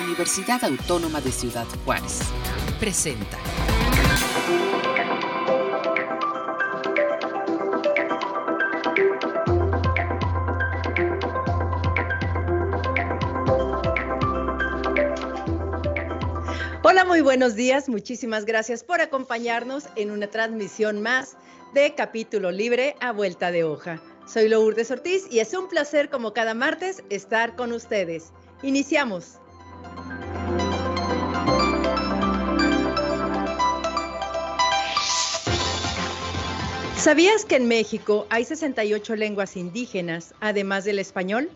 Universidad Autónoma de Ciudad Juárez. Presenta. Hola, muy buenos días. Muchísimas gracias por acompañarnos en una transmisión más de Capítulo Libre a Vuelta de Hoja. Soy Lourdes Ortiz y es un placer como cada martes estar con ustedes. Iniciamos. ¿Sabías que en México hay 68 lenguas indígenas, además del español?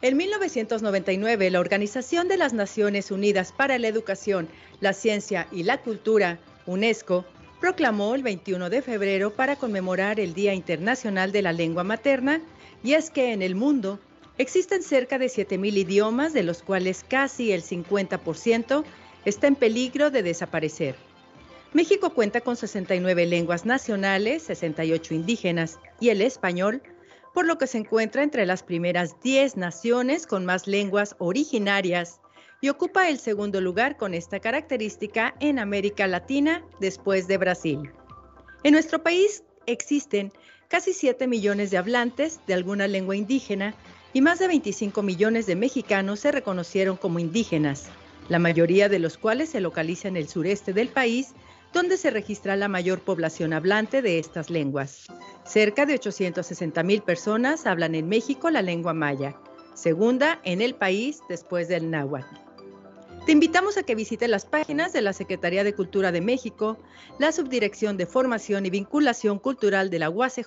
En 1999, la Organización de las Naciones Unidas para la Educación, la Ciencia y la Cultura, UNESCO, proclamó el 21 de febrero para conmemorar el Día Internacional de la Lengua Materna, y es que en el mundo existen cerca de 7.000 idiomas, de los cuales casi el 50% está en peligro de desaparecer. México cuenta con 69 lenguas nacionales, 68 indígenas y el español, por lo que se encuentra entre las primeras 10 naciones con más lenguas originarias y ocupa el segundo lugar con esta característica en América Latina después de Brasil. En nuestro país existen casi 7 millones de hablantes de alguna lengua indígena y más de 25 millones de mexicanos se reconocieron como indígenas, la mayoría de los cuales se localiza en el sureste del país donde se registra la mayor población hablante de estas lenguas. Cerca de 860 mil personas hablan en México la lengua maya, segunda en el país después del náhuatl. Te invitamos a que visites las páginas de la Secretaría de Cultura de México, la Subdirección de Formación y Vinculación Cultural de la UACJ,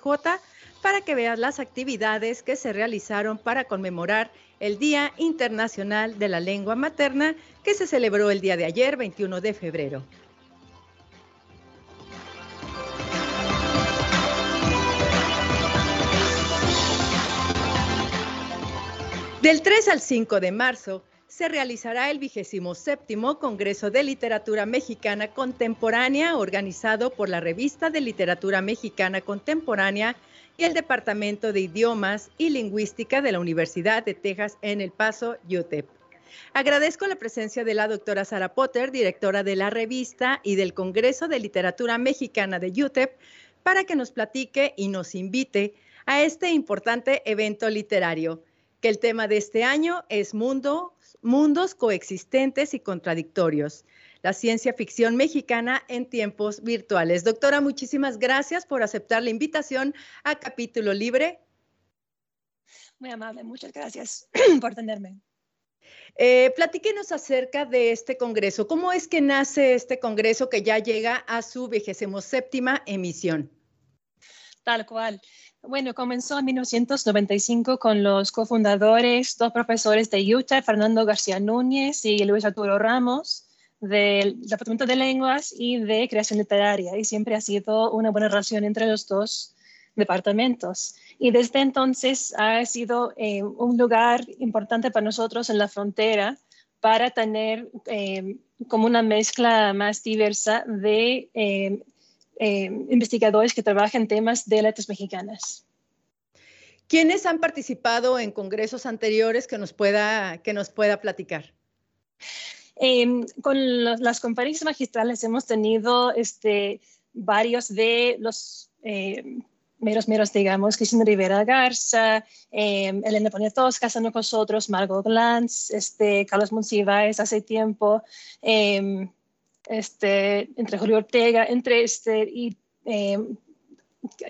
para que veas las actividades que se realizaron para conmemorar el Día Internacional de la Lengua Materna que se celebró el día de ayer, 21 de febrero. Del 3 al 5 de marzo se realizará el vigésimo séptimo Congreso de Literatura Mexicana Contemporánea organizado por la Revista de Literatura Mexicana Contemporánea y el Departamento de Idiomas y Lingüística de la Universidad de Texas en El Paso, UTEP. Agradezco la presencia de la doctora Sara Potter, directora de la revista y del Congreso de Literatura Mexicana de UTEP, para que nos platique y nos invite a este importante evento literario que el tema de este año es mundo, mundos coexistentes y contradictorios, la ciencia ficción mexicana en tiempos virtuales. Doctora, muchísimas gracias por aceptar la invitación a Capítulo Libre. Muy amable, muchas gracias por tenerme. Eh, platíquenos acerca de este congreso. ¿Cómo es que nace este congreso que ya llega a su vigésimo séptima emisión? Tal cual. Bueno, comenzó en 1995 con los cofundadores, dos profesores de Utah, Fernando García Núñez y Luis Arturo Ramos, del Departamento de Lenguas y de Creación Literaria. Y siempre ha sido una buena relación entre los dos departamentos. Y desde entonces ha sido eh, un lugar importante para nosotros en la frontera para tener eh, como una mezcla más diversa de eh, eh, investigadores que trabajan temas de letras mexicanas. ¿Quiénes han participado en congresos anteriores que nos pueda, que nos pueda platicar? Eh, con las conferencias magistrales hemos tenido este, varios de los eh, meros meros, digamos, Cristina Rivera Garza, eh, Elena Poniatowska está con nosotros, Margot Glantz, este, Carlos Monsiváis hace tiempo, eh, este, entre Julio Ortega, entre este, y eh,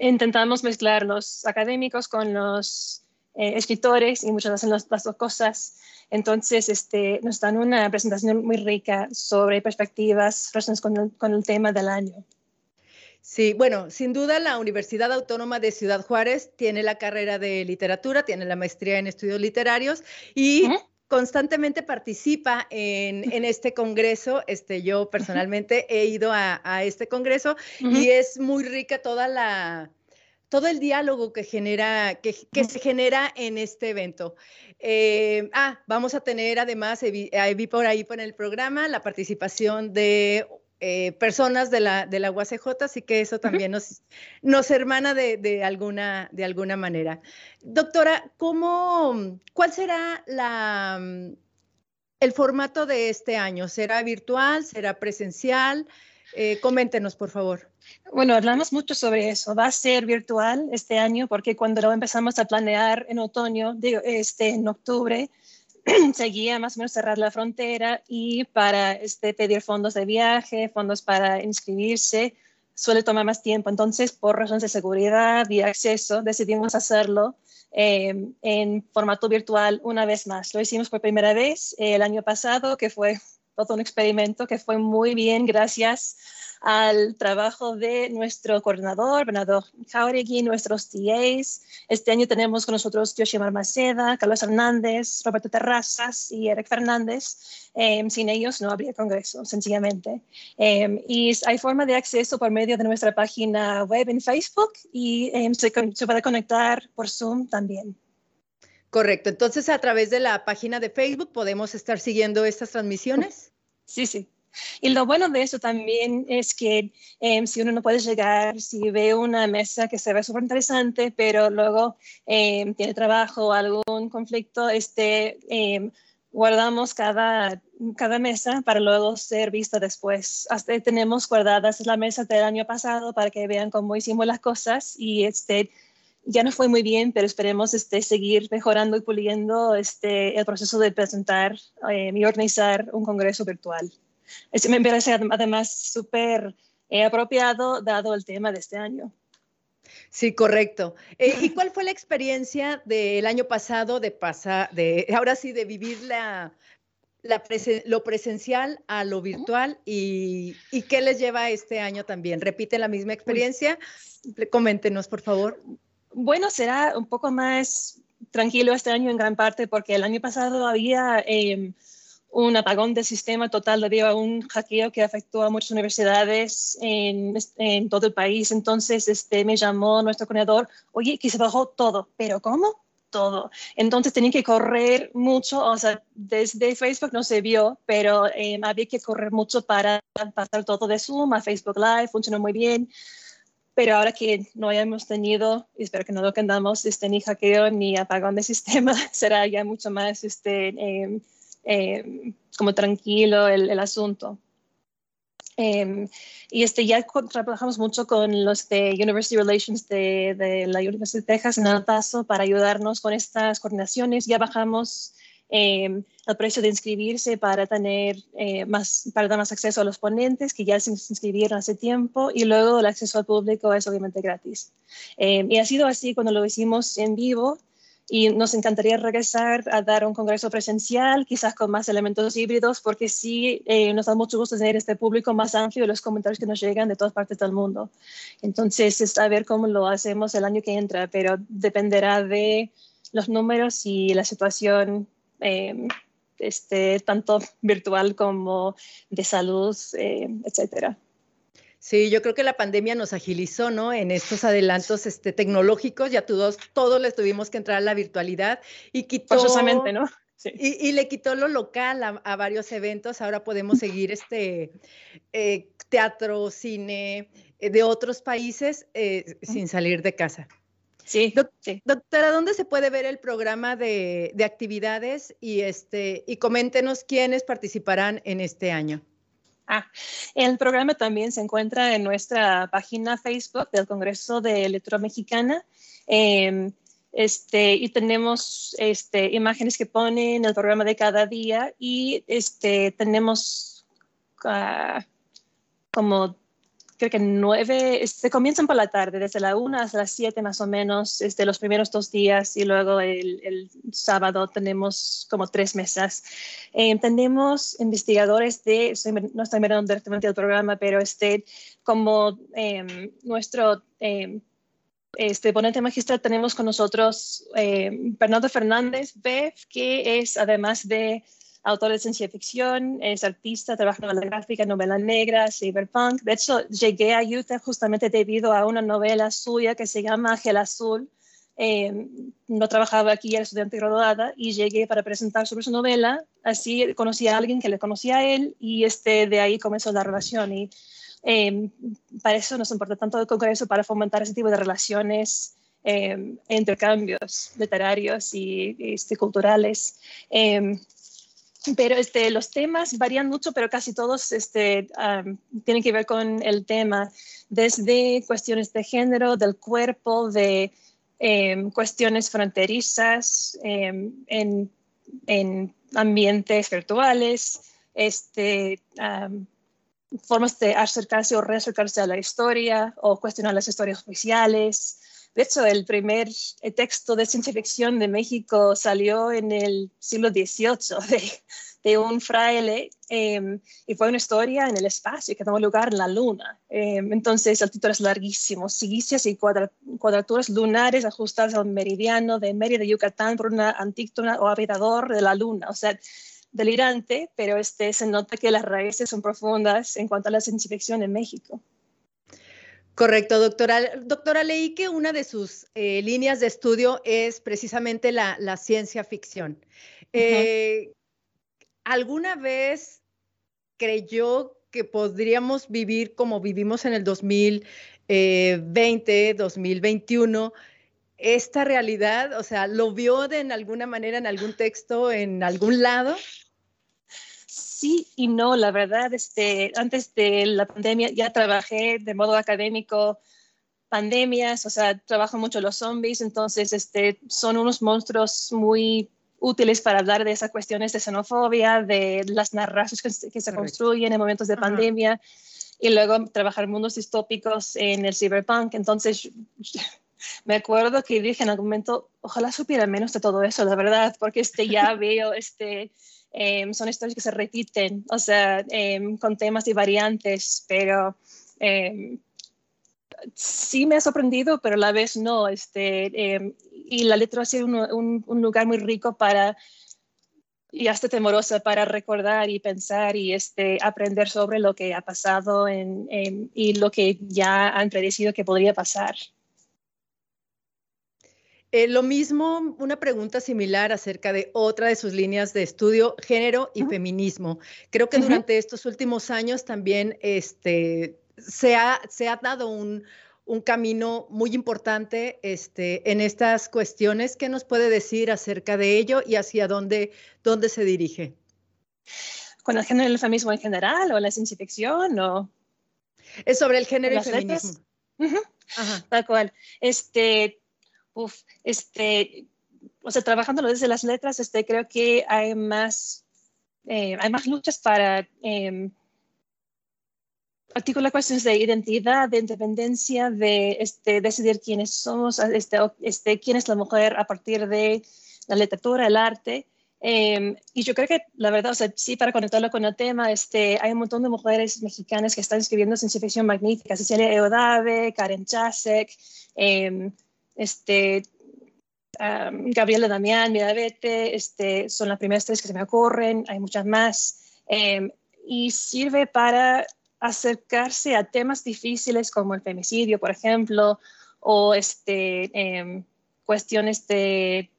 intentamos mezclar los académicos con los eh, escritores y muchas veces las, dos cosas. Entonces, este, nos dan una presentación muy rica sobre perspectivas relacionadas con el, con el tema del año. Sí, bueno, sin duda la Universidad Autónoma de Ciudad Juárez tiene la carrera de literatura, tiene la maestría en estudios literarios y ¿Eh? Constantemente participa en, en, este congreso. Este, yo personalmente he ido a, a este congreso uh -huh. y es muy rica toda la, todo el diálogo que genera, que, que se genera en este evento. Eh, ah, vamos a tener además, vi por ahí por el programa, la participación de eh, personas de la, de la UACJ, así que eso también nos, nos hermana de, de, alguna, de alguna manera. Doctora, ¿cómo, ¿cuál será la, el formato de este año? ¿Será virtual? ¿Será presencial? Eh, coméntenos, por favor. Bueno, hablamos mucho sobre eso. Va a ser virtual este año porque cuando lo empezamos a planear en otoño, este, en octubre, seguía más o menos cerrar la frontera y para este, pedir fondos de viaje, fondos para inscribirse, suele tomar más tiempo. Entonces, por razones de seguridad y acceso, decidimos hacerlo eh, en formato virtual una vez más. Lo hicimos por primera vez el año pasado, que fue todo un experimento que fue muy bien gracias al trabajo de nuestro coordinador, Bernardo Jauregui, nuestros TAs. Este año tenemos con nosotros Yoshimar Maceda, Carlos Hernández, Roberto Terrazas y Eric Fernández. Em, sin ellos no habría congreso, sencillamente. Em, y hay forma de acceso por medio de nuestra página web en Facebook y em, se, se puede conectar por Zoom también. Correcto. Entonces, a través de la página de Facebook podemos estar siguiendo estas transmisiones. Sí, sí. Y lo bueno de eso también es que em, si uno no puede llegar, si ve una mesa que se ve súper interesante, pero luego em, tiene trabajo o algún conflicto, este, em, guardamos cada, cada mesa para luego ser vista después. Hasta tenemos guardadas la mesa del año pasado para que vean cómo hicimos las cosas y este, ya no fue muy bien, pero esperemos este, seguir mejorando y puliendo este, el proceso de presentar y organizar un congreso virtual me parece además súper eh, apropiado dado el tema de este año. Sí, correcto. Eh, ¿Y cuál fue la experiencia del año pasado de pasar, de ahora sí, de vivir la, lo presencial a lo virtual y, y, qué les lleva este año también? ¿Repiten la misma experiencia? Coméntenos, por favor. Bueno, será un poco más tranquilo este año en gran parte porque el año pasado había... Em, un apagón del sistema total debido a un hackeo que afectó a muchas universidades en, todo el país. Entonces, este, me llamó nuestro coordinador, oye, que se bajó todo, pero ¿cómo? Todo. Entonces, tenía que correr mucho, o sea, desde Facebook no se vio, pero eh, había que correr mucho para pasar todo de Zoom a Facebook Live, funcionó muy bien. Pero ahora que no hayamos tenido, espero que no lo tengamos, este, ni hackeo ni apagón de sistema, será ya mucho más este, eh, eh, como tranquilo el, asunto. Em, y este, ya trabajamos mucho con los de University Relations de, de, la Universidad de Texas en El para ayudarnos con estas coordinaciones. Ya bajamos eh, el precio de inscribirse para tener eh, más, para dar más acceso a los ponentes que ya se inscribieron hace tiempo y luego el acceso al público es obviamente gratis. y ha sido así cuando lo hicimos en vivo y nos encantaría regresar a dar un congreso presencial, quizás con más elementos híbridos, porque sí eh, nos da mucho gusto tener este público más amplio de los comentarios que nos llegan de todas partes del mundo. Entonces, es a ver cómo lo hacemos el año que entra, pero dependerá de los números y la situación. Eh, este, tanto virtual como de salud, eh, etcétera. Sí, yo creo que la pandemia nos agilizó, ¿no? En estos adelantos este, tecnológicos, ya todos, todos les tuvimos que entrar a la virtualidad y quitó... Forzosamente, ¿no? Sí. Y, le quitó lo local a, varios eventos. Ahora podemos seguir este eh, teatro, cine eh, de otros países eh, sin salir de casa. Sí, Doctora, ¿dónde se puede ver el programa de, de actividades? Y, este, y coméntenos quiénes participarán en este año. Ah, el programa también se encuentra en nuestra página Facebook del Congreso de Electromexicana. Eh, este, y tenemos este, imágenes que ponen el programa de cada día y este, tenemos uh, como creo que nueve, se comienzan por la tarde, desde la una hasta las siete más o menos, este, los primeros dos días y luego el, el sábado tenemos como tres mesas. Eh, tenemos investigadores de, no estoy mirando directamente el programa, pero este, como eh, nuestro... Eh, este ponente magistral tenemos con nosotros Bernardo Fernández Beff, que es además de autor de ciencia ficción, es artista, trabaja en novela gráfica, novela negra, cyberpunk. De hecho, llegué a Utah justamente debido a una novela suya que se llama Ángel Azul. Eh, no trabajaba aquí, era estudiante graduada y llegué para presentar sobre su novela. Así conocí a alguien que le conocía a él y este, de ahí comenzó la relación. Y eh, para eso nos importa tanto el Congreso, para fomentar ese tipo de relaciones, eh, intercambios literarios y, este, culturales. Pero este, los temas varían mucho, pero casi todos este, tienen que ver con el tema, desde cuestiones de género, del cuerpo, de em, cuestiones fronterizas, em, en, en, ambientes virtuales, este, formas de acercarse o reacercarse a la historia o cuestionar las historias oficiales. De hecho, el primer eh, texto de ciencia ficción de México salió en el siglo XVIII de, de un fraile em, y fue una historia en el espacio que tomó lugar en la luna. Em, entonces, el título es larguísimo. Silicias y cuadraturas lunares ajustadas al meridiano de Mérida, Yucatán, por una antíctona o habitador de la luna. O sea, delirante, pero este, se nota que las raíces son profundas en cuanto a la ciencia ficción en México. Correcto, doctora. Doctora, leí que una de sus eh, líneas de estudio es precisamente la, ciencia ficción. Eh, ¿Alguna vez creyó que podríamos vivir como vivimos en el 2020, 2021? esta realidad? O sea, ¿lo vio de en alguna manera en algún texto, en algún lado? Sí y no, la verdad, este, antes de la pandemia ya trabajé de modo académico pandemias, o sea, trabajo mucho los zombies, entonces este, son unos monstruos muy útiles para hablar de esas cuestiones de xenofobia, de las narraciones que, se construyen en momentos de pandemia y luego trabajar mundos distópicos en el cyberpunk. Entonces, me acuerdo que dije en algún momento, ojalá supiera menos de todo eso, la verdad, porque este ya veo, este, em, son historias que se repiten, o sea, em, con temas y variantes, pero em, sí me ha sorprendido, pero a la vez no. Este, y la letra ha sido un, un, lugar muy rico para y hasta temorosa para recordar y pensar y este, aprender sobre lo que ha pasado en, y lo que ya han predecido que podría pasar. Eh, lo mismo, una pregunta similar acerca de otra de sus líneas de estudio, género y feminismo. Creo que durante estos últimos años también este, se, ha, se ha dado un, un camino muy importante este, en estas cuestiones. ¿Qué nos puede decir acerca de ello y hacia dónde, dónde se dirige? ¿Con el género y el feminismo en general o la ciencia ficción? O... Es sobre el género y el feminismo. Tal cual. Este, uf, este, o sea, trabajándolo desde las letras, este, creo que hay más, eh, hay más luchas para eh, articular cuestiones de identidad, de independencia, de este, decidir quiénes somos, este, este, quién es la mujer a partir de la literatura, el arte. Em, y yo creo que la verdad, o sea, sí, para conectarlo con el tema, este, hay un montón de mujeres mexicanas que están escribiendo ciencia ficción magnífica, Cecilia Eodave, Karen Chasek, eh, este, Gabriela Damián, Midavete, este, son las primeras tres que se me ocurren, hay muchas más, em, y sirve para acercarse a temas difíciles como el femicidio, por ejemplo, o este, em, cuestiones de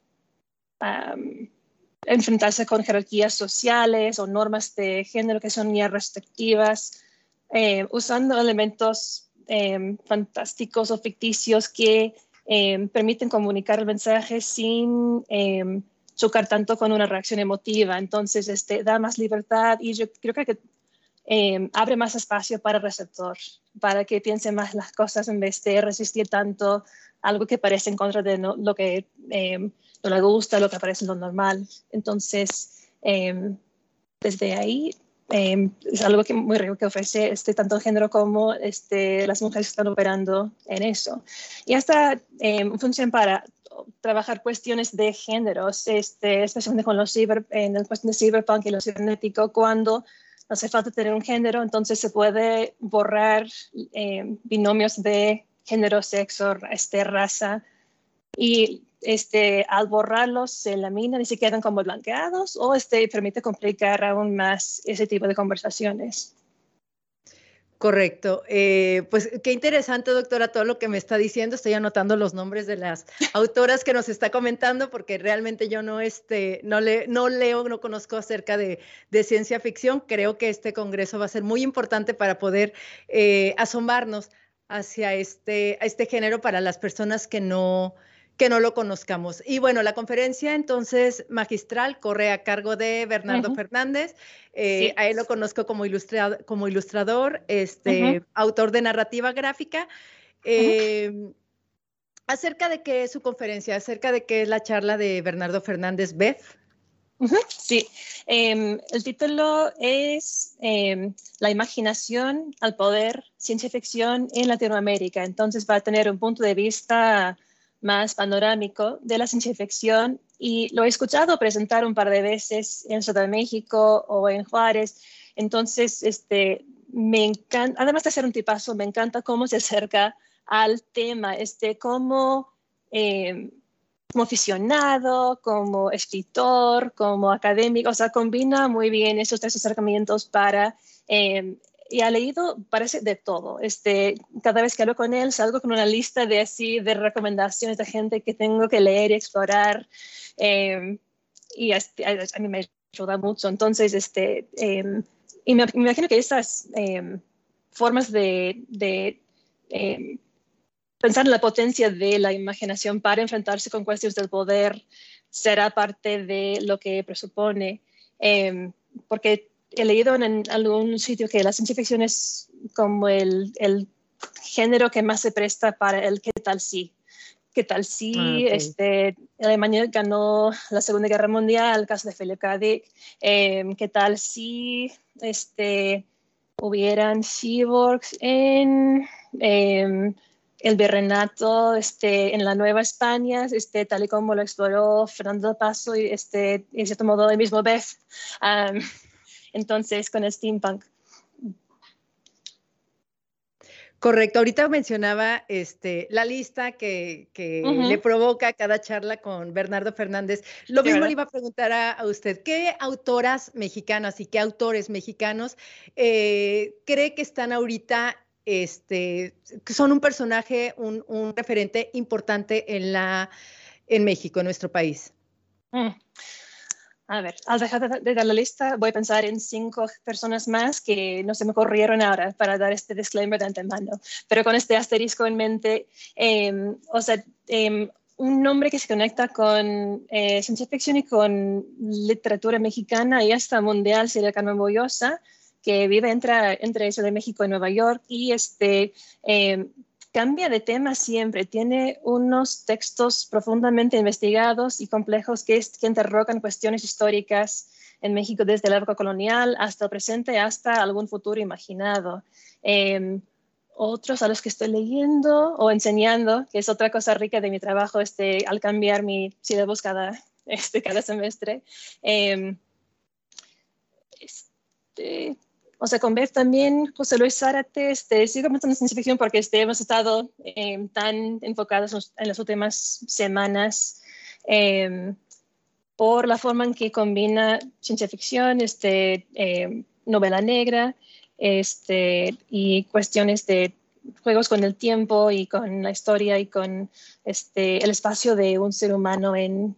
enfrentarse con jerarquías sociales o normas de género que son ya restrictivas, em, usando elementos fantásticos o ficticios que Em, permiten comunicar el mensaje sin em, chocar tanto con una reacción emotiva. Entonces, este, da más libertad y yo creo que em, abre más espacio para el receptor, para que piense más las cosas en vez de resistir tanto algo que parece en contra de lo que no le gusta, lo que parece lo normal. Entonces, desde ahí Em, es algo que muy rico que ofrece este, tanto el género como este, las mujeres que están operando en eso. Y hasta eh, funciona para trabajar cuestiones de géneros, este, especialmente con los ciber, en la cuestión de cyberpunk y lo cibernético, cuando no hace falta tener un género, entonces se puede borrar em, binomios de género, sexo, este, raza y este, al borrarlos se laminan y se quedan como blanqueados o este, permite complicar aún más ese tipo de conversaciones. Correcto. Eh, pues qué interesante, doctora, todo lo que me está diciendo. Estoy anotando los nombres de las autoras que nos está comentando porque realmente yo no, este, no, le, no leo, no conozco acerca de, ciencia ficción. Creo que este congreso va a ser muy importante para poder eh, asomarnos hacia este, este género para las personas que no, que no lo conozcamos. Y bueno, la conferencia entonces magistral corre a cargo de Bernardo Fernández. Eh, a él lo conozco como, como ilustrador, este, autor de narrativa gráfica. Em, acerca de qué es su conferencia, acerca de qué es la charla de Bernardo Fernández Beth. Sí, em, el título es em, La imaginación al poder, ciencia ficción en Latinoamérica. Entonces va a tener un punto de vista más panorámico de la ciencia ficción y lo he escuchado presentar un par de veces en Ciudad de México o en Juárez. Entonces, este, me encanta, además de ser un tipazo, me encanta cómo se acerca al tema, este, como, eh, como aficionado, como escritor, como académico, o sea, combina muy bien esos tres acercamientos para eh, y ha leído, parece de todo. Este, cada vez que hablo con él, salgo con una lista de así, de recomendaciones de gente que tengo que leer y explorar. Em, y a, mí me ayuda mucho. Entonces, este, em, y me, imagino que esas em, formas de, de pensar en la potencia de la imaginación para enfrentarse con cuestiones del poder será parte de lo que presupone. porque he leído en, algún sitio que la ciencia ficción es como el, el, género que más se presta para el qué tal si. ¿Qué tal si ah, este, Alemania ganó la Segunda Guerra Mundial, el caso de Philip K. Dick? Em, ¿Qué tal si este, hubieran cyborgs en em, el virreinato este, en la Nueva España, este, tal y como lo exploró Fernando Paso y, este, en cierto modo, el mismo Beth? Entonces con el steampunk. Correcto, ahorita mencionaba este, la lista que, le provoca cada charla con Bernardo Fernández. Lo mismo le iba a preguntar a, usted, ¿qué autoras mexicanas y qué autores mexicanos eh, cree que están ahorita, este, son un personaje, un, referente importante en, la, en México, en nuestro país? Mm. A ver, al dejar de dar la lista, voy a pensar en cinco personas más que no se me corrieron ahora para dar este disclaimer de antemano. Pero con este asterisco en mente, em, o sea, em, un nombre que se conecta con eh, ciencia ficción y con literatura mexicana y hasta mundial sería Carmen Boyosa, que vive entre, entre Ciudad de México y Nueva York y este, em, cambia de tema siempre, tiene unos textos profundamente investigados y complejos que, que interrogan cuestiones históricas en México desde la época colonial hasta el presente, hasta algún futuro imaginado. Em, otros a los que estoy leyendo o enseñando, que es otra cosa rica de mi trabajo este, al cambiar mi sílabus cada, este, cada semestre. Eh, este, o sea, con Beth también, José Luis Zárate, este, sigo en ciencia ficción porque este, hemos estado eh, tan enfocados en las últimas semanas eh, por la forma en que combina ciencia ficción, este, eh, novela negra este, y cuestiones de juegos con el tiempo y con la historia y con este, el espacio de un ser humano en,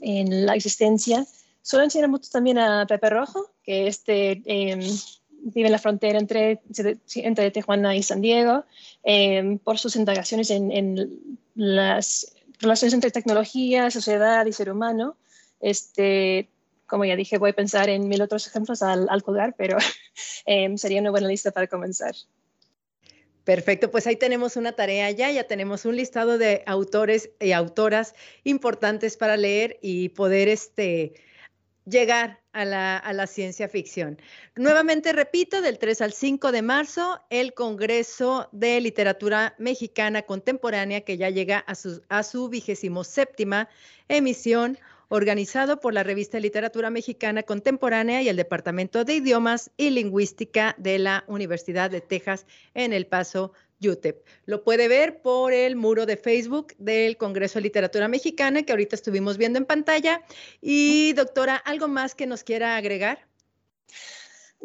en la existencia. Suelo enseñar mucho también a Pepe Rojo, que este, em, vive en la frontera entre, entre Tijuana y San Diego, em, por sus indagaciones en, las relaciones entre tecnología, sociedad y ser humano. Este, como ya dije, voy a pensar en mil otros ejemplos al, al colgar, pero em, sería una buena lista para comenzar. Perfecto, pues ahí tenemos una tarea ya, ya tenemos un listado de autores y autoras importantes para leer y poder este, llegar a la, ciencia ficción. Nuevamente repito, del 3 al 5 de marzo, el Congreso de Literatura Mexicana Contemporánea, que ya llega a su, a vigésimo séptima emisión, organizado por la revista Literatura Mexicana Contemporánea y el Departamento de Idiomas y Lingüística de la Universidad de Texas en El Paso, UTEP. Lo puede ver por el muro de Facebook del Congreso de Literatura Mexicana que ahorita estuvimos viendo en pantalla. Y doctora, ¿algo más que nos quiera agregar?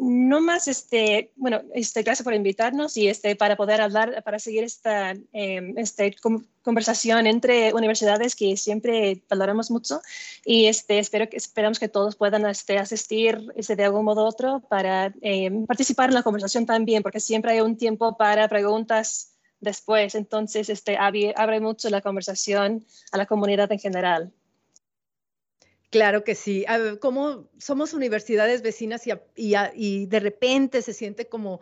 No más, este, bueno, este, gracias por invitarnos y este, para poder hablar, para seguir esta em, este, conversación entre universidades que siempre valoramos mucho y este, espero que, esperamos que todos puedan este, asistir este, de algún modo u otro para em, participar en la conversación también, porque siempre hay un tiempo para preguntas después. Entonces, este, abre mucho la conversación a la comunidad en general. Claro que sí. Como somos universidades vecinas y, de repente se siente como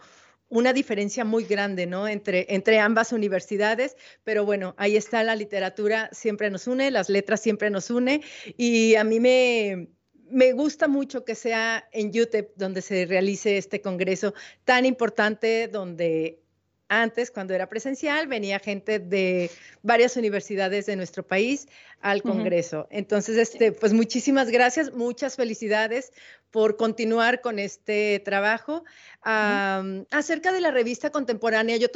una diferencia muy grande, ¿no? Entre, entre ambas universidades, pero bueno, ahí está la literatura, siempre nos une, las letras siempre nos une y a mí me, me gusta mucho que sea en UTEP donde se realice este congreso tan importante, donde antes, cuando era presencial, venía gente de varias universidades de nuestro país al Congreso. Entonces, este, pues muchísimas gracias, muchas felicidades por continuar con este trabajo. acerca de la revista contemporánea, yo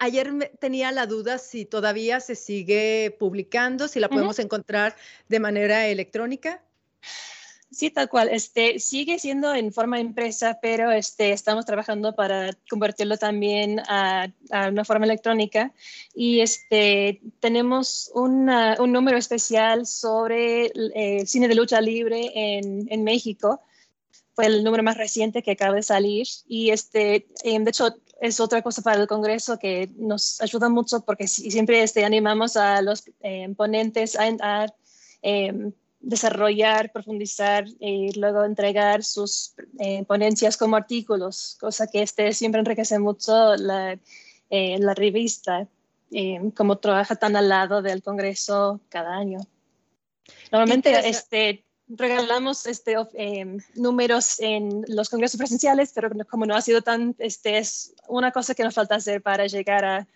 ayer tenía la duda si todavía se sigue publicando, si la podemos encontrar de manera electrónica. Sí, tal cual. Este, sigue siendo en forma impresa, pero este, estamos trabajando para convertirlo también a, una forma electrónica. Y este, tenemos un número especial sobre el cine de lucha libre en, en, México. Fue el número más reciente que acaba de salir. Y este, em, de hecho, es otra cosa para el Congreso que nos ayuda mucho porque siempre este, animamos a los eh, ponentes a, a em, desarrollar, profundizar y luego entregar sus eh, ponencias como artículos, cosa que este siempre enriquece mucho la, eh, la revista, eh, como trabaja tan al lado del Congreso cada año. Normalmente este, regalamos este, números en los congresos presenciales, pero como no ha sido tan, este, es una cosa que nos falta hacer para llegar a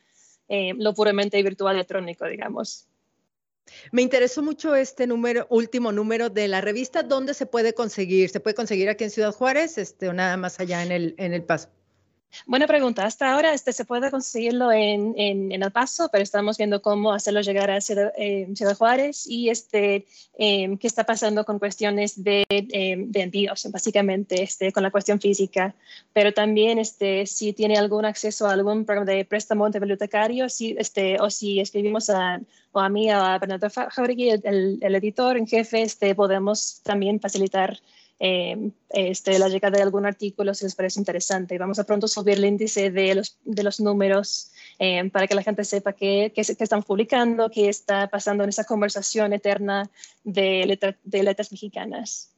lo puramente virtual electrónico, digamos. Me interesó mucho este número, último número de la revista. ¿Dónde se puede conseguir? ¿Se puede conseguir aquí en Ciudad Juárez este, o nada más allá en el, en el Paso? Buena pregunta. Hasta ahora este, se puede conseguirlo en, en, El Paso, pero estamos viendo cómo hacerlo llegar a Ciudad, eh, Juárez y este, em, qué está pasando con cuestiones de, em, de, envíos, básicamente este, con la cuestión física. Pero también este, si tiene algún acceso a algún programa de préstamo de bibliotecario si, este, o si escribimos a, o a mí o a Bernardo Jauregui, el, el, editor en jefe, este, podemos también facilitar eh, este, la llegada de algún artículo si les parece interesante. Vamos a pronto subir el índice de los, de los números eh, para que la gente sepa qué, qué, están publicando, qué está pasando en esa conversación eterna de, de letras mexicanas.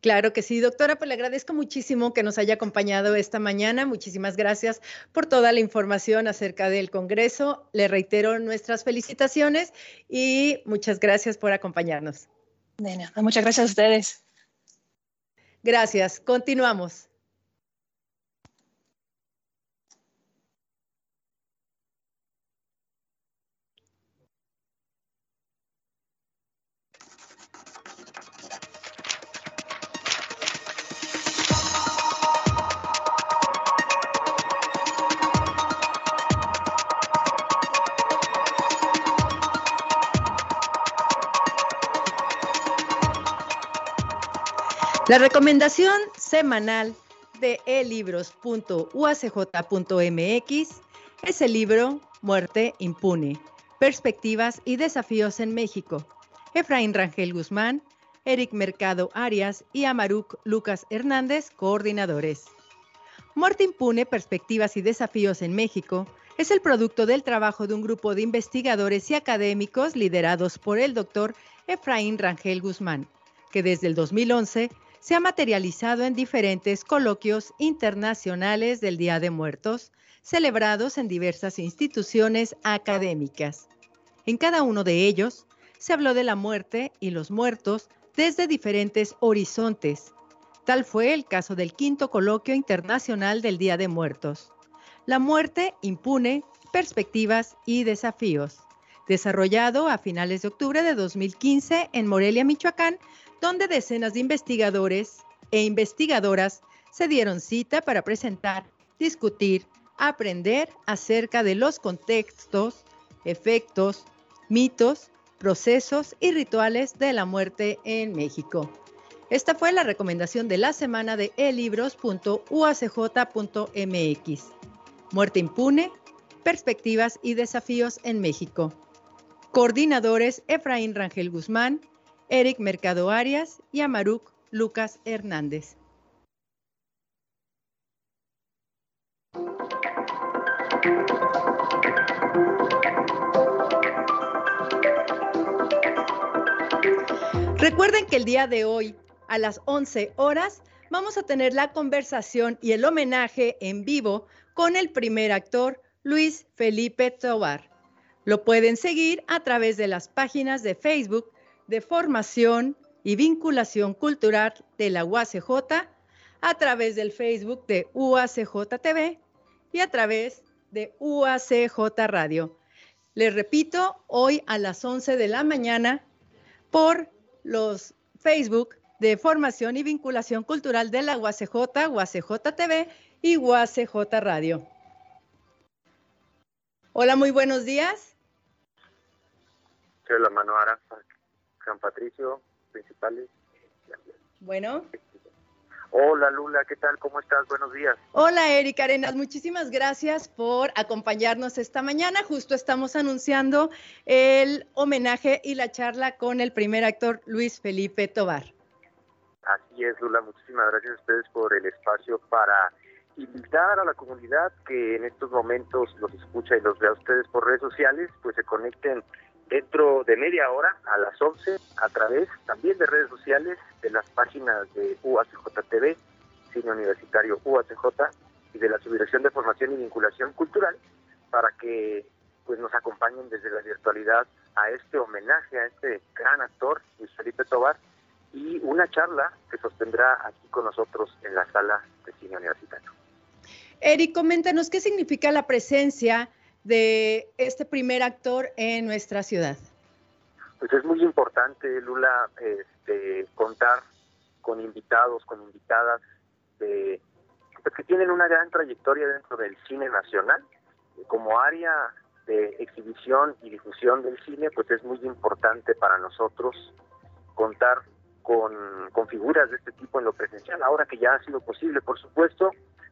Claro que sí, doctora, pues le agradezco muchísimo que nos haya acompañado esta mañana. Muchísimas gracias por toda la información acerca del Congreso. Le reitero nuestras felicitaciones y muchas gracias por acompañarnos. muchas gracias a ustedes. Gracias. Continuamos. La recomendación semanal de elibros.uacj.mx es el libro Muerte impune, Perspectivas y Desafíos en México. Efraín Rangel Guzmán, Eric Mercado Arias y Amaruk Lucas Hernández, coordinadores. Muerte impune, Perspectivas y Desafíos en México es el producto del trabajo de un grupo de investigadores y académicos liderados por el doctor Efraín Rangel Guzmán, que desde el 2011 se ha materializado en diferentes coloquios internacionales del Día de Muertos, celebrados en diversas instituciones académicas. En cada uno de ellos se habló de la muerte y los muertos desde diferentes horizontes. Tal fue el caso del quinto coloquio internacional del Día de Muertos. La muerte impune, perspectivas y desafíos, desarrollado a finales de octubre de 2015 en Morelia, Michoacán, donde decenas de investigadores e investigadoras se dieron cita para presentar, discutir, aprender acerca de los contextos, efectos, mitos, procesos y rituales de la muerte en México. Esta fue la recomendación de la semana de elibros.uacj.mx. Muerte impune, perspectivas y desafíos en México. Coordinadores Efraín Rangel Guzmán, Eric Mercado Arias y Amaruc Lucas Hernández. Recuerden que el día de hoy, a las 11 horas, vamos a tener la conversación y el homenaje en vivo con el primer actor, Luis Felipe Tobar. Lo pueden seguir a través de las páginas de Facebook de Formación y Vinculación Cultural de la UACJ, a través del Facebook de UACJ TV y a través de UACJ Radio. Les repito, hoy a las 11 de la mañana por los Facebook de Formación y Vinculación Cultural de la UACJ, UACJ TV y UACJ Radio. Hola, muy buenos días. Soy la mano San Patricio, principales. Bueno. Hola Lula, ¿qué tal? ¿Cómo estás? Buenos días. Hola Erika Arenas, muchísimas gracias por acompañarnos esta mañana. Justo estamos anunciando el homenaje y la charla con el primer actor Luis Felipe Tobar. Así es, Lula, muchísimas gracias a ustedes por el espacio para invitar a la comunidad que en estos momentos los escucha y los vea a ustedes por redes sociales, pues se conecten dentro de media hora a las 11 a través también de redes sociales, de las páginas de UACJ Cine Universitario UACJ y de la Subdirección de Formación y Vinculación Cultural para que pues nos acompañen desde la virtualidad a este homenaje a este gran actor, Luis Felipe Tobar, y una charla que sostendrá aquí con nosotros en la sala de cine universitario. Eric, coméntanos qué significa la presencia de este primer actor en nuestra ciudad? Pues es muy importante, Lula, este, contar con invitados, con invitadas de, pues que tienen una gran trayectoria dentro del cine nacional. Como área de exhibición y difusión del cine, pues es muy importante para nosotros contar con, con figuras de este tipo en lo presencial, ahora que ya ha sido posible, por supuesto,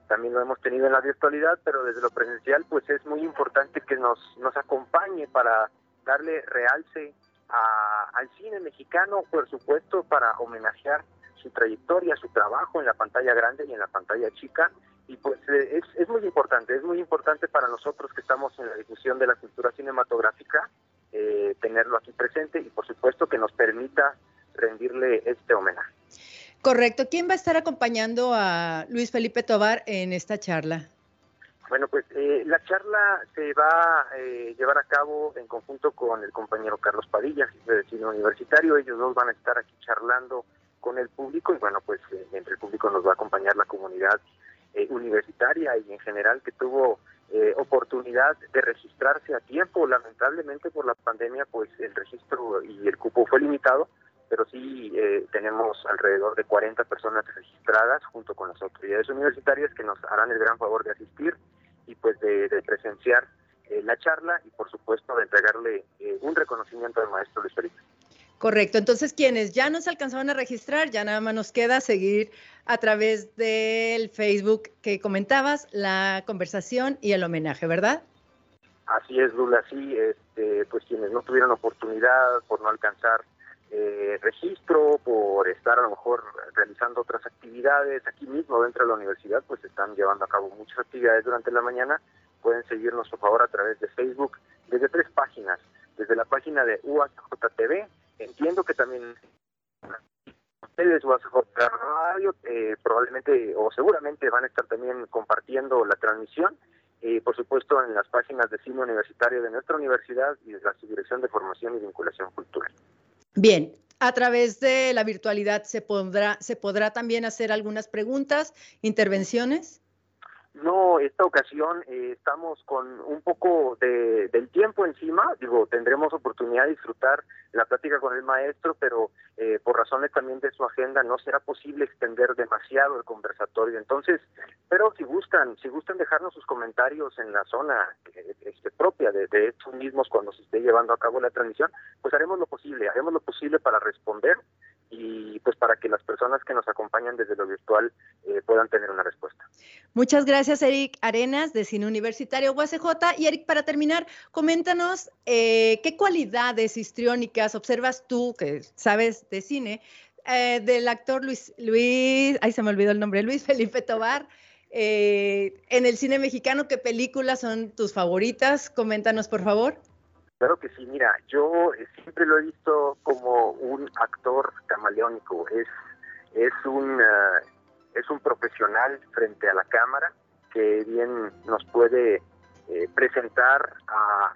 también lo hemos tenido en la virtualidad, pero desde lo presencial pues es muy importante que nos, nos acompañe para darle realce al cine mexicano, por supuesto, para homenajear su trayectoria, su trabajo en la pantalla grande y en la pantalla chica. Y pues eh, es, es muy importante, es muy importante para nosotros que estamos en la difusión de la cultura cinematográfica eh, tenerlo aquí presente y por supuesto que nos permita rendirle este homenaje. Correcto. ¿Quién va a estar acompañando a Luis Felipe Tobar en esta charla? Bueno, pues eh, la charla se va a eh, llevar a cabo en conjunto con el compañero Carlos Padilla, de cine universitario. Ellos dos van a estar aquí charlando con el público y bueno, pues eh, entre el público nos va a acompañar la comunidad universitaria y en general que tuvo oportunidad de registrarse a tiempo. Lamentablemente por la pandemia, pues el registro y el cupo fue limitado pero sí eh, tenemos alrededor de 40 personas registradas junto con las autoridades universitarias que nos harán el gran favor de asistir y pues de, presenciar eh, la charla y por supuesto de entregarle eh, un reconocimiento al maestro Luis Felipe. Correcto, entonces quienes ya no se alcanzaron a registrar, ya nada más nos queda seguir a través del Facebook que comentabas la conversación y el homenaje, ¿verdad? Así es, Lula, sí, este, pues quienes no tuvieron oportunidad por no alcanzar eh, registro, por estar a lo mejor realizando otras actividades aquí mismo dentro de la universidad, pues están llevando a cabo muchas actividades durante la mañana. Pueden seguirnos por favor a través de Facebook desde tres páginas, desde la página de UACJTV, entiendo que también ustedes UACJ Radio eh, probablemente o seguramente van a estar también compartiendo la transmisión y por supuesto en las páginas de cine universitario de nuestra universidad y de la Subdirección de Formación y Vinculación Cultural. Bien, a través de la virtualidad se podrá, se podrá también hacer algunas preguntas, intervenciones. No, esta ocasión eh, estamos con un poco de, del tiempo encima, digo, tendremos oportunidad de disfrutar la plática con el maestro, pero eh, por razones también de su agenda no será posible extender demasiado el conversatorio. Entonces, pero si gustan, si gustan dejarnos sus comentarios en la zona eh, este, propia de, de estos mismos cuando se esté llevando a cabo la transmisión, pues haremos lo posible, haremos lo posible para responder y pues para que las personas que nos acompañan desde lo virtual eh, puedan tener una respuesta. Muchas gracias, Eric Arenas, de Cine Universitario UACJ. Y Eric, para terminar, coméntanos eh, qué cualidades histriónicas observas tú, que sabes de cine, eh, del actor Luis, Luis, ay se me olvidó el nombre, Luis Felipe Tobar. en el cine mexicano, ¿qué películas son tus favoritas? Coméntanos, por favor. Claro que sí, mira, yo siempre lo he visto como un actor camaleónico, es, es, un, eh, es un profesional frente a la cámara que bien nos puede eh, presentar a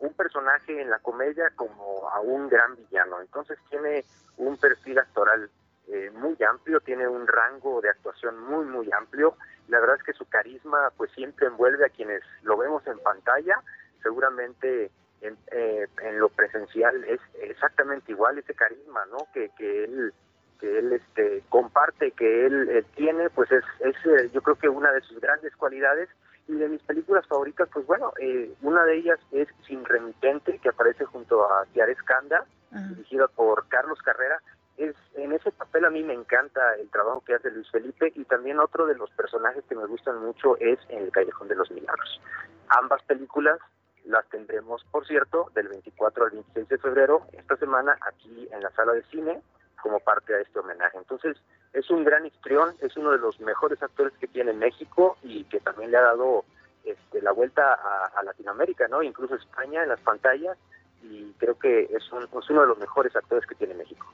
un personaje en la comedia como a un gran villano. Entonces tiene un perfil actoral eh, muy amplio, tiene un rango de actuación muy, muy amplio. La verdad es que su carisma pues siempre envuelve a quienes lo vemos en pantalla. Seguramente en, eh, en lo presencial es exactamente igual ese carisma, ¿no? Que, que él que él este comparte, que él, tiene, pues es, es eh, yo creo que una de sus grandes cualidades y de mis películas favoritas, pues bueno, eh, una de ellas es Sin Remitente, que aparece junto a Tiare Escanda, dirigida por Carlos Carrera. Es, en ese papel a mí me encanta el trabajo que hace Luis Felipe y también otro de los personajes que me gustan mucho es en El Callejón de los Milagros. Ambas películas las tendremos, por cierto, del 24 al 26 de febrero, esta semana, aquí en la sala de cine, como parte de este homenaje. Entonces, es un gran histrión, es uno de los mejores actores que tiene México y que también le ha dado este, la vuelta a, Latinoamérica, ¿no? Incluso España en las pantallas y creo que es, es uno de los mejores actores que tiene México.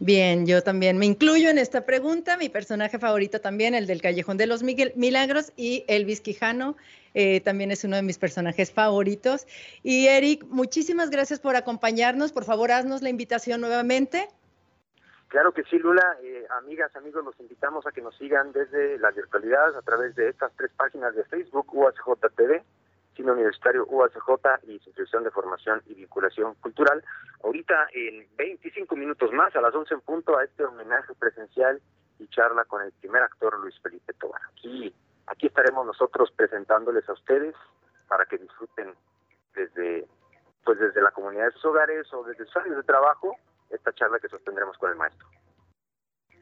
Bien, yo también me incluyo en esta pregunta. Mi personaje favorito también, el del Callejón de los Milagros y Elvis Quijano, eh, también es uno de mis personajes favoritos. Y Eric, muchísimas gracias por acompañarnos. Por favor, haznos la invitación nuevamente. Claro que sí, Lula. Eh, amigas, amigos, los invitamos a que nos sigan desde la virtualidad a través de estas tres páginas de Facebook, UACJ TV, Universitario UACJ y Institución de Formación y Vinculación Cultural. Ahorita en 25 minutos más, a las 11 en punto, a este homenaje presencial y charla con el primer actor Luis Felipe Tobar. Aquí, aquí estaremos nosotros presentándoles a ustedes para que disfruten desde, pues desde la comunidad de sus hogares o desde sus áreas de trabajo esta charla que sostendremos con el maestro.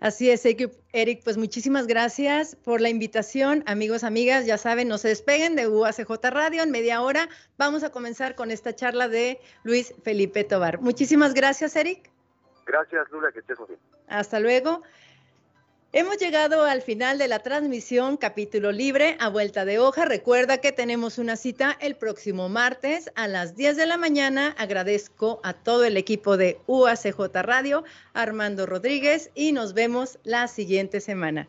Así es, Eric, pues muchísimas gracias por la invitación. Amigos, amigas, ya saben, no se despeguen de UACJ Radio. En media hora vamos a comenzar con esta charla de Luis Felipe Tobar. Muchísimas gracias, Eric. Gracias, Lula, que estés muy bien. Hasta luego. Hemos llegado al final de la transmisión Capítulo Libre a vuelta de hoja. Recuerda que tenemos una cita el próximo martes a las 10 de la mañana. Agradezco a todo el equipo de UACJ Radio, Armando Rodríguez, y nos vemos la siguiente semana.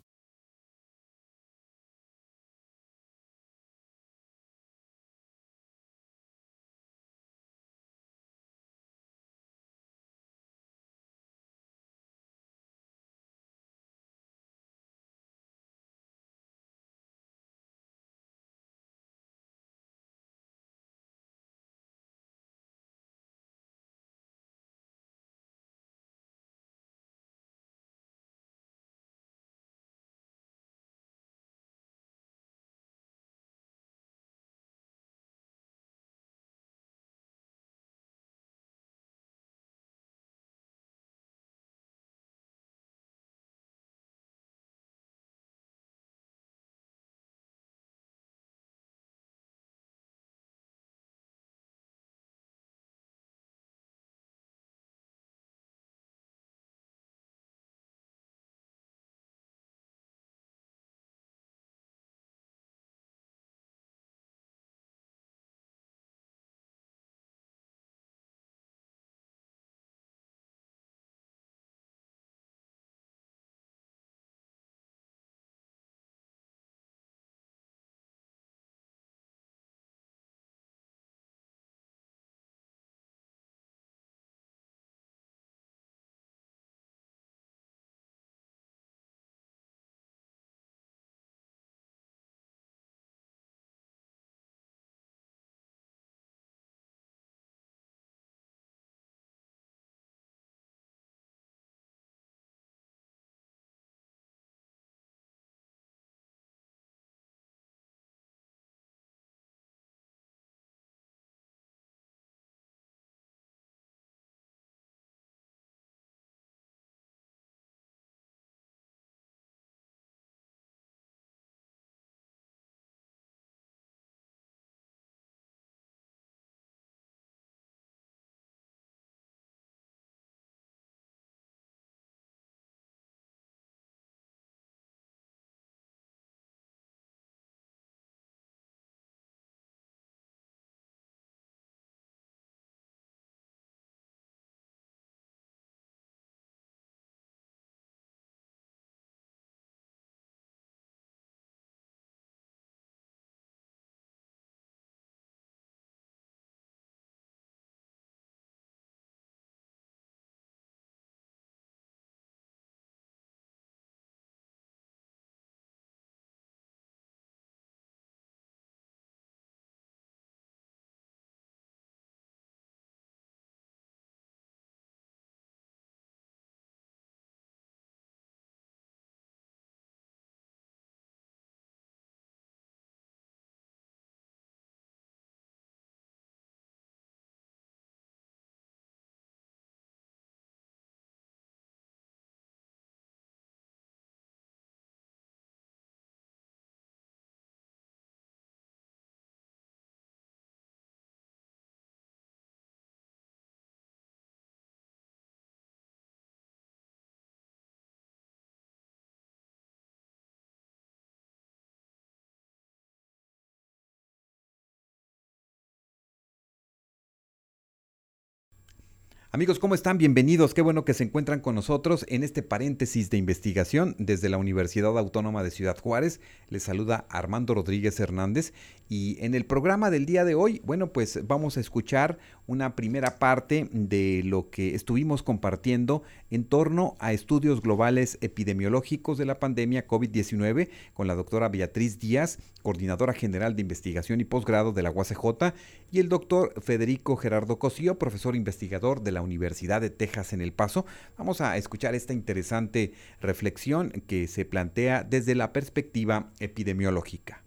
Amigos, ¿cómo están? Bienvenidos. Qué bueno que se encuentran con nosotros en este paréntesis de investigación desde la Universidad Autónoma de Ciudad Juárez. Les saluda Armando Rodríguez Hernández y en el programa del día de hoy, bueno, pues vamos a escuchar una primera parte de lo que estuvimos compartiendo en torno a estudios globales epidemiológicos de la pandemia COVID-19 con la doctora Beatriz Díaz, coordinadora general de investigación y posgrado de la UACJ, y el doctor Federico Gerardo Cosío, profesor investigador de la Universidad de Texas en El Paso. Vamos a escuchar esta interesante reflexión que se plantea desde la perspectiva epidemiológica.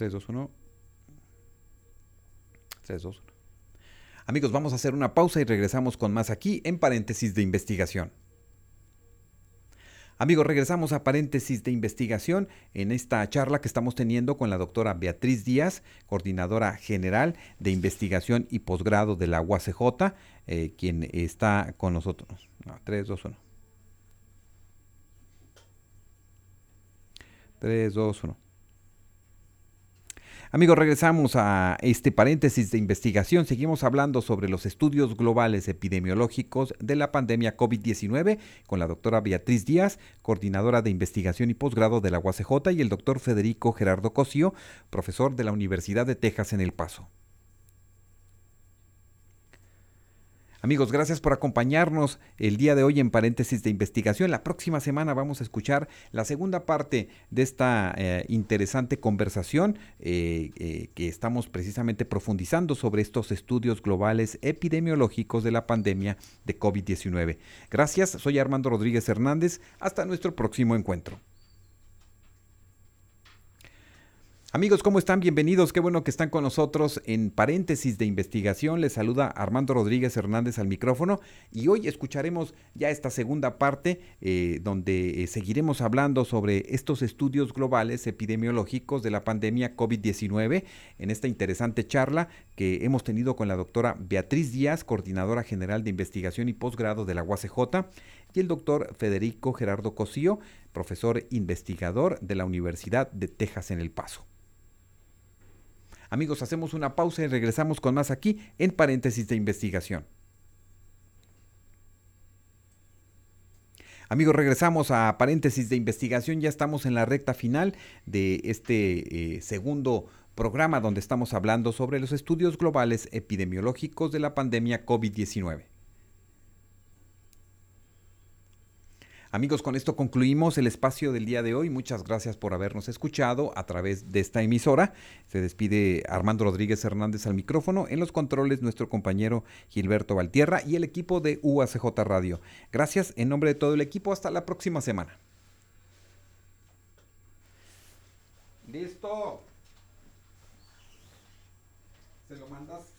3, 2, 1. 3, 2, 1. Amigos, vamos a hacer una pausa y regresamos con más aquí en paréntesis de investigación. Amigos, regresamos a paréntesis de investigación en esta charla que estamos teniendo con la doctora Beatriz Díaz, coordinadora general de investigación y posgrado de la UACJ, eh, quien está con nosotros. 3, 2, 1. 3, 2, 1. Amigos, regresamos a este paréntesis de investigación. Seguimos hablando sobre los estudios globales epidemiológicos de la pandemia COVID-19 con la doctora Beatriz Díaz, coordinadora de investigación y posgrado de la UACJ, y el doctor Federico Gerardo Cosio, profesor de la Universidad de Texas en El Paso. Amigos, gracias por acompañarnos el día de hoy en paréntesis de investigación. La próxima semana vamos a escuchar la segunda parte de esta eh, interesante conversación eh, eh, que estamos precisamente profundizando sobre estos estudios globales epidemiológicos de la pandemia de COVID-19. Gracias, soy Armando Rodríguez Hernández. Hasta nuestro próximo encuentro. Amigos, ¿cómo están? Bienvenidos. Qué bueno que están con nosotros en paréntesis de investigación. Les saluda Armando Rodríguez Hernández al micrófono y hoy escucharemos ya esta segunda parte eh, donde eh, seguiremos hablando sobre estos estudios globales epidemiológicos de la pandemia COVID-19 en esta interesante charla que hemos tenido con la doctora Beatriz Díaz, coordinadora general de investigación y posgrado de la UACJ, y el doctor Federico Gerardo Cosío, profesor investigador de la Universidad de Texas en El Paso. Amigos, hacemos una pausa y regresamos con más aquí en paréntesis de investigación. Amigos, regresamos a paréntesis de investigación. Ya estamos en la recta final de este eh, segundo programa donde estamos hablando sobre los estudios globales epidemiológicos de la pandemia COVID-19. Amigos, con esto concluimos el espacio del día de hoy. Muchas gracias por habernos escuchado a través de esta emisora. Se despide Armando Rodríguez Hernández al micrófono. En los controles, nuestro compañero Gilberto Valtierra y el equipo de UACJ Radio. Gracias en nombre de todo el equipo. Hasta la próxima semana. Listo. Se lo mandas.